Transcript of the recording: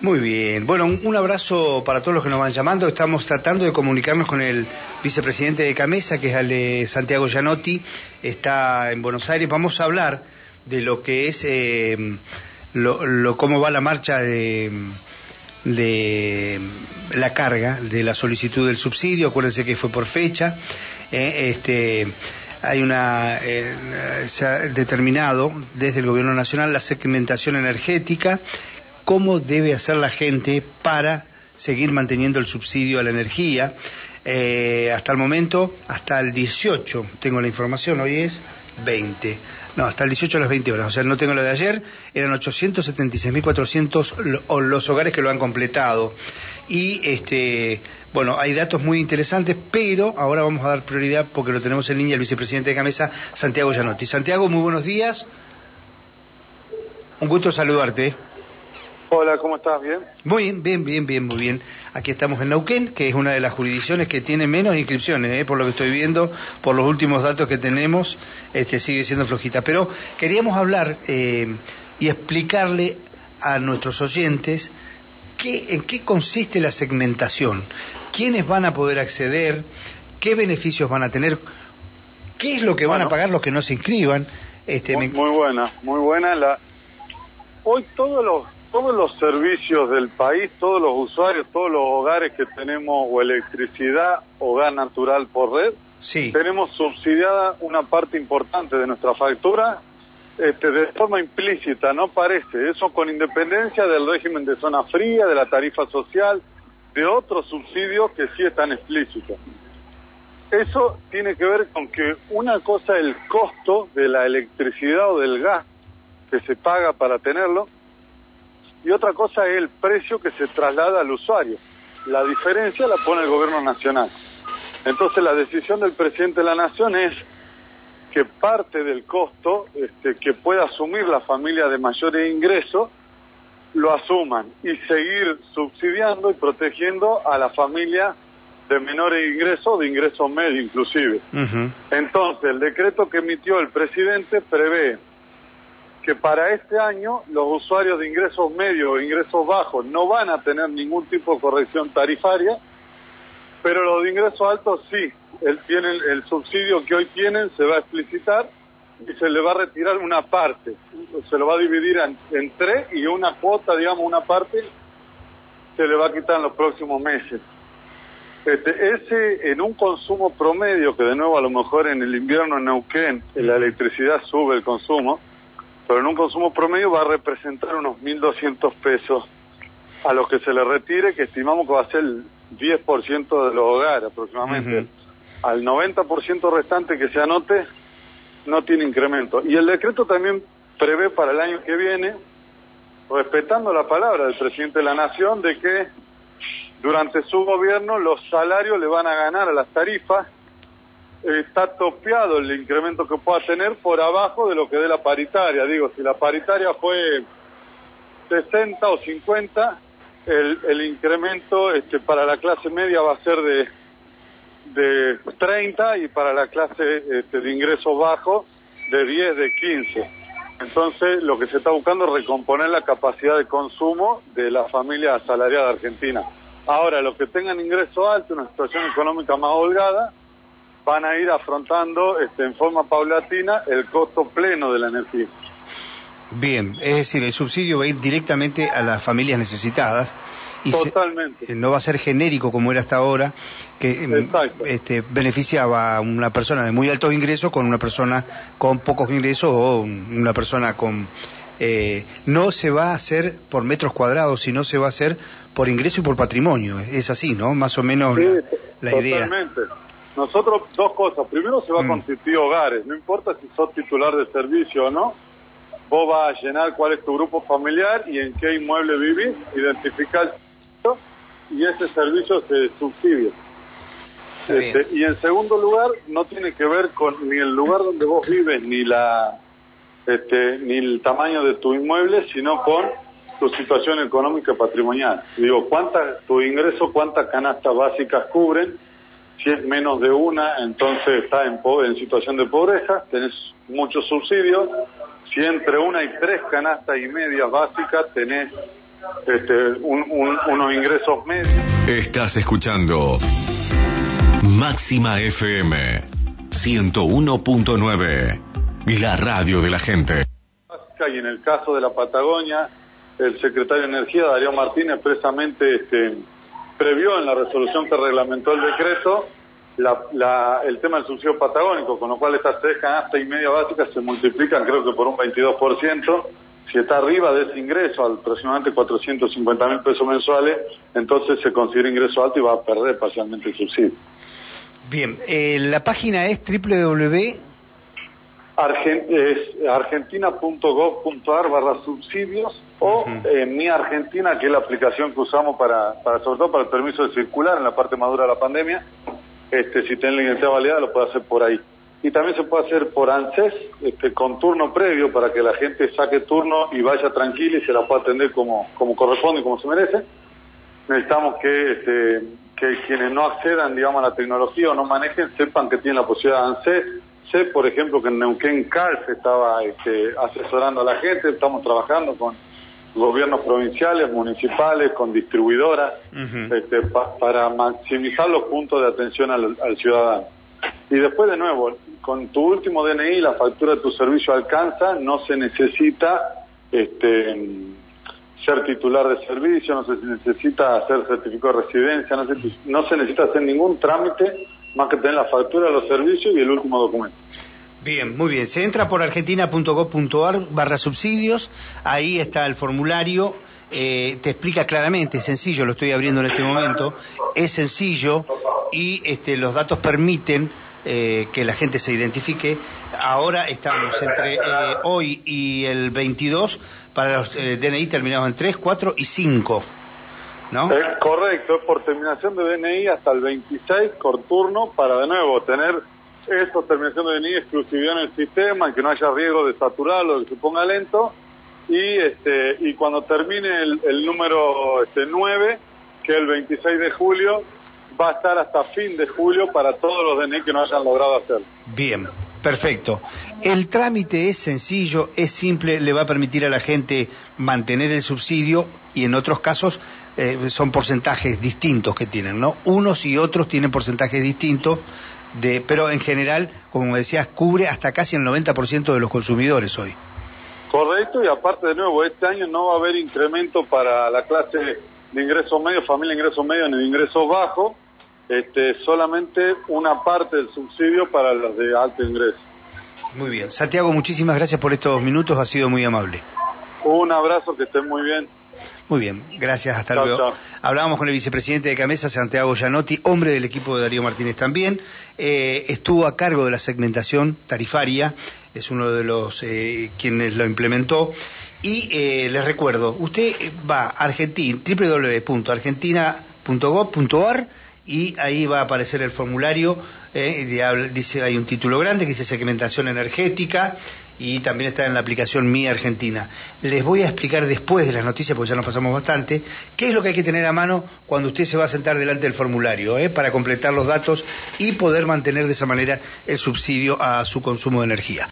Muy bien. Bueno, un, abrazo para todos los que nos van llamando. Estamos tratando de comunicarnos con el vicepresidente de Camesa, que es el de Santiago Gianotti. Está en Buenos Aires. Vamos a hablar de lo que es eh, lo, cómo va la marcha de, de la carga de la solicitud del subsidio. Acuérdense que fue por fecha. Eh, este hay una eh, se ha determinado desde el gobierno nacional la segmentación energética cómo debe hacer la gente para seguir manteniendo el subsidio a la energía. Eh, hasta el momento, hasta el 18, tengo la información, hoy es 20. No, hasta el 18 a las 20 horas, o sea, no tengo la de ayer, eran 876.400 lo- o los hogares que lo han completado. Y, este, bueno, hay datos muy interesantes, pero ahora vamos a dar prioridad porque lo tenemos en línea el vicepresidente de Camesa, Santiago Gianotti. Santiago, muy buenos días. Un gusto saludarte. Hola, ¿cómo estás? ¿Bien? Muy bien, bien, bien, bien, muy bien. Aquí estamos en Neuquén, que es una de las jurisdicciones que tiene menos inscripciones, ¿eh? por lo que estoy viendo, por los últimos datos que tenemos, este sigue siendo flojita. Pero queríamos hablar eh, y explicarle a nuestros oyentes qué, en qué consiste la segmentación, quiénes van a poder acceder, qué beneficios van a tener, qué es lo que van a pagar los que no se inscriban. Este, Muy, me- muy buena, muy buena. La... Hoy todos los, todos los servicios del país, todos los usuarios, todos los hogares que tenemos o electricidad o gas natural por red, sí, tenemos subsidiada una parte importante de nuestra factura este, de forma implícita, no parece. Eso con independencia del régimen de zona fría, de la tarifa social, de otros subsidios que sí están explícitos. Eso tiene que ver con que una cosa es el costo de la electricidad o del gas que se paga para tenerlo y otra cosa es el precio que se traslada al usuario. La diferencia la pone el gobierno nacional. Entonces la decisión del presidente de la nación es que parte del costo este, que pueda asumir la familia de mayores ingresos lo asuman y seguir subsidiando y protegiendo a la familia de menores ingresos, de ingresos medios inclusive. Entonces, el decreto que emitió el presidente prevé que para este año los usuarios de ingresos medios o ingresos bajos no van a tener ningún tipo de corrección tarifaria, pero los de ingresos altos sí. El, tienen, el subsidio que hoy tienen se va a explicitar y se le va a retirar una parte. Se lo va a dividir en, en tres y una cuota, digamos, una parte se le va a quitar en los próximos meses. Este, ese en un consumo promedio, que de nuevo a lo mejor en el invierno en Neuquén la electricidad sube el consumo, pero en un consumo promedio va a representar unos 1.200 pesos a los que se le retire, que estimamos que va a ser el 10% de los hogares aproximadamente. Ujú. Al 90% restante que se anote, no tiene incremento. Y el decreto también prevé para el año que viene, respetando la palabra del presidente de la Nación, de que durante su gobierno los salarios le van a ganar a las tarifas. Está topeado el incremento que pueda tener por abajo de lo que dé la paritaria. Digo, si la paritaria fue 60 o 50, el, el incremento este, para la clase media va a ser de, de 30 y para la clase este, de ingresos bajos de 10, de 15. Entonces, lo que se está buscando es recomponer la capacidad de consumo de la familia asalariada argentina. Ahora, los que tengan ingresos altos, una situación económica más holgada, van a ir afrontando este, en forma paulatina el costo pleno de la energía. Bien, es decir, el subsidio va a ir directamente a las familias necesitadas y Totalmente. eh, no va a ser genérico como era hasta ahora, que em, Exacto. este, beneficiaba a una persona de muy altos ingresos con una persona con pocos ingresos o un- una persona con... eh, no se va a hacer por metros cuadrados, sino se va a hacer por ingreso y por patrimonio. Es así, ¿no? Más o menos Sí, la, la idea. Nosotros, dos cosas. Primero, se va Mm. a constituir hogares. No importa si sos titular de servicio o no. Vos vas a llenar cuál es tu grupo familiar y en qué inmueble vivís, identificar y ese servicio se subsidia. Este, y en segundo lugar, no tiene que ver con ni el lugar donde vos vives, ni la este, ni el tamaño de tu inmueble, sino con tu situación económica patrimonial. Digo, ¿cuánta, tu ingreso, cuántas canastas básicas cubren? Si es menos de una, entonces estás en, en situación de pobreza, tenés muchos subsidios. Si entre una y tres canastas y medias básicas tenés este, unos ingresos medios. Estás escuchando Máxima FM 101.9, la radio de la gente. Y en el caso de la Patagonia, el secretario de Energía, Darío Martínez, expresamente este, previó en la resolución que reglamentó el decreto el tema del subsidio patagónico, con lo cual estas tres canastas y media básicas se multiplican creo que por un 22%. Si está arriba de ese ingreso, aproximadamente 450 mil pesos mensuales, entonces se considera ingreso alto y va a perder parcialmente el subsidio. Bien, eh, la página es www argentina.gov.ar barra subsidios o eh, Mi Argentina, que es la aplicación que usamos para, para, sobre todo para el permiso de circular en la parte madura de la pandemia. Este, si tiene la identidad validada, lo puede hacer por ahí. Y también se puede hacer por ANSES, este, con turno previo, para que la gente saque turno y vaya tranquila y se la pueda atender como, como corresponde y como se merece. Necesitamos que, este, que quienes no accedan, digamos, a la tecnología o no manejen, sepan que tienen la posibilidad de ANSES. Sé, por ejemplo, que en Neuquén Car se estaba este, asesorando a la gente, estamos trabajando con gobiernos provinciales, municipales, con distribuidoras, este, para maximizar los puntos de atención al, ciudadano. Y después, de nuevo, con tu último DNI, la factura de tu servicio alcanza, no se necesita este, ser titular de servicio, no se necesita hacer certificado de residencia, no se, no se necesita hacer ningún trámite más que tener la factura de los servicios y el último documento. Bien, muy bien. Se entra por argentina.gov.ar barra subsidios, ahí está el formulario, eh, te explica claramente, es sencillo, lo estoy abriendo en este momento, es sencillo y este, los datos permiten eh, que la gente se identifique. Ahora estamos entre eh, hoy y el 22 para los DNI terminados en 3, 4 y 5. ¿No? Es correcto, es por terminación de DNI hasta el 26 por turno para de nuevo tener esto, terminación de DNI, exclusividad en el sistema, que no haya riesgo de saturarlo, que se ponga lento. Y este y cuando termine el, número este 9, que es el 26 de julio, va a estar hasta fin de julio para todos los DNI que no hayan logrado hacer. Bien, perfecto. El trámite es sencillo, es simple, le va a permitir a la gente mantener el subsidio y en otros casos eh, son porcentajes distintos que tienen, ¿no? Unos y otros tienen porcentajes distintos de, pero en general, como decías, cubre hasta casi el 90% de los consumidores hoy. Correcto, y aparte de nuevo, este año no va a haber incremento para la clase de ingresos medios, familia de ingresos medios ni de ingresos bajos, este, solamente una parte del subsidio para los de alto ingreso. Muy bien. Santiago, muchísimas gracias por estos minutos, ha sido muy amable. Un abrazo, que estén muy bien. Muy bien, gracias, hasta luego. Hablábamos con el vicepresidente de Camesa, Santiago Gianotti, hombre del equipo de Darío Martínez también. Eh, estuvo a cargo de la segmentación tarifaria, es uno de los eh, quienes lo implementó. Y eh, les recuerdo, usted va a Argentina, www.argentina.gov.ar y ahí va a aparecer el formulario, dice hay un título grande que dice segmentación energética y también está en la aplicación Mi Argentina. Les voy a explicar después de las noticias, porque ya nos pasamos bastante, qué es lo que hay que tener a mano cuando usted se va a sentar delante del formulario, ¿eh? para completar los datos y poder mantener de esa manera el subsidio a su consumo de energía.